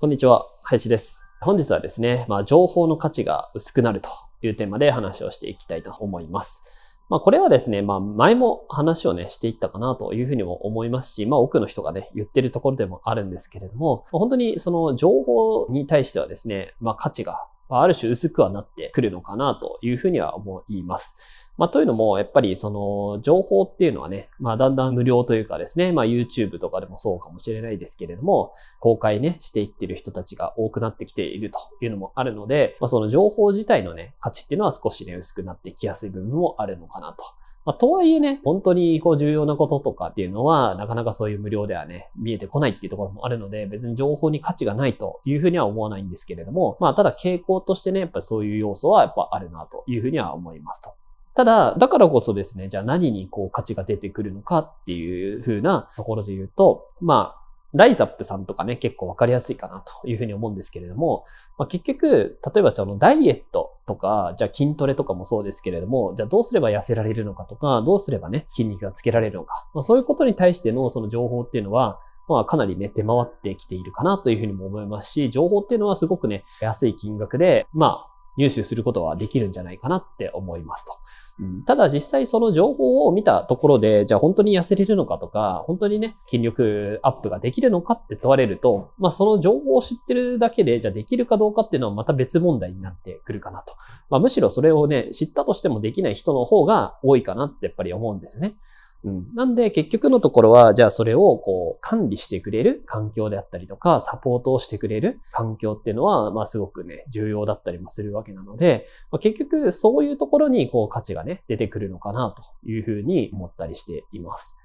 こんにちは林です本日はですね、まあ、情報の価値が薄くなるというテーマで話をしていきたいと思いますまあこれはですね、まあ前も話をね、していったかなというふうにも思いますし、まあ多くの人がね、言ってるところでもあるんですけれども、本当にその情報に対してはですね、まあ価値がある種薄くはなってくるのかなというふうには思います。まあ、というのも、やっぱりその情報っていうのはね、まあ、だんだん無料というかですね、まあ、YouTube とかでもそうかもしれないですけれども、公開ね、していってる人たちが多くなってきているというのもあるので、まあ、その情報自体のね、価値っていうのは少しね、薄くなってきやすい部分もあるのかなと。まあ、とはいえね、本当にこう重要なこととかっていうのは、なかなかそういう無料ではね、見えてこないっていうところもあるので、別に情報に価値がないというふうには思わないんですけれども、まあ、ただ傾向としてね、やっぱそういう要素はやっぱあるなというふうには思いますと。ただ、だからこそですね、じゃあ何にこう価値が出てくるのかっていう風なところで言うと、まあ、ライザップさんとかね、結構わかりやすいかなというふうに思うんですけれども、まあ、結局、例えばそのダイエットとか、じゃあ筋トレとかもそうですけれども、じゃあどうすれば痩せられるのかとか、どうすればね、筋肉がつけられるのか、まあ、そういうことに対してのその情報っていうのは、まあかなりね、出回ってきているかなというふうにも思いますし、情報っていうのはすごくね、安い金額で、まあ、入手することはできるんじゃないかなって思いますと。うん、ただ実際その情報を見たところで、じゃあ本当に痩せれるのかとか、本当にね、筋力アップができるのかって問われると、まあその情報を知ってるだけで、じゃあできるかどうかっていうのはまた別問題になってくるかなと。まあむしろそれをね、知ったとしてもできない人の方が多いかなってやっぱり思うんですね。うん。なんで結局のところは、じゃあそれをこう管理してくれる環境であったりとか、サポートをしてくれる環境っていうのは、まあすごくね、重要だったりもするわけなので、まあ、結局そういうところにこう価値がね、出てくるのかなというふうに思ったりしています。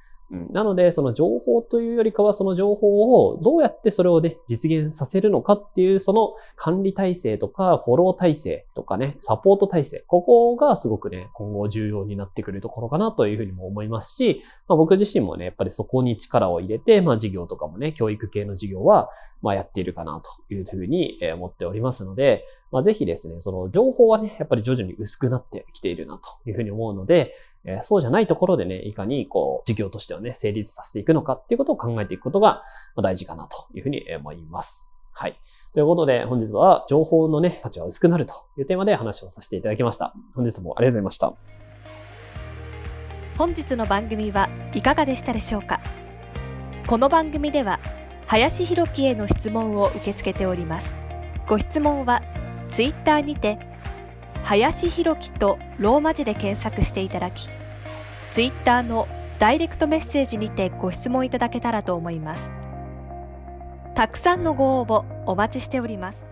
なので、その情報というよりかは、その情報をどうやってそれをね、実現させるのかっていう、その管理体制とか、フォロー体制とかね、サポート体制、ここがすごくね、今後重要になってくるところかなというふうにも思いますし、まあ、僕自身もね、やっぱりそこに力を入れて、まあ事業とかもね、教育系の事業は、まあやっているかなというふうに思っておりますので、まあぜひですね、その情報はね、やっぱり徐々に薄くなってきているなというふうに思うので、えそうじゃないところでね、いかにこう、事業としてはね、ね成立させていくのかっていうことを考えていくことが大事かなというふうに思います。はい。ということで、本日は情報のね、価値は薄くなるというテーマで話をさせていただきました。本日もありがとうございました。本日の番組はいかがでしたでしょうか？この番組では、林博樹への質問を受け付けております。ご質問は、ツイッターにて、林弘樹とローマ字で検索していただき、ツイッターのダイレクトメッセージにてご質問いただけたらと思います。たくさんのご応募お待ちしております。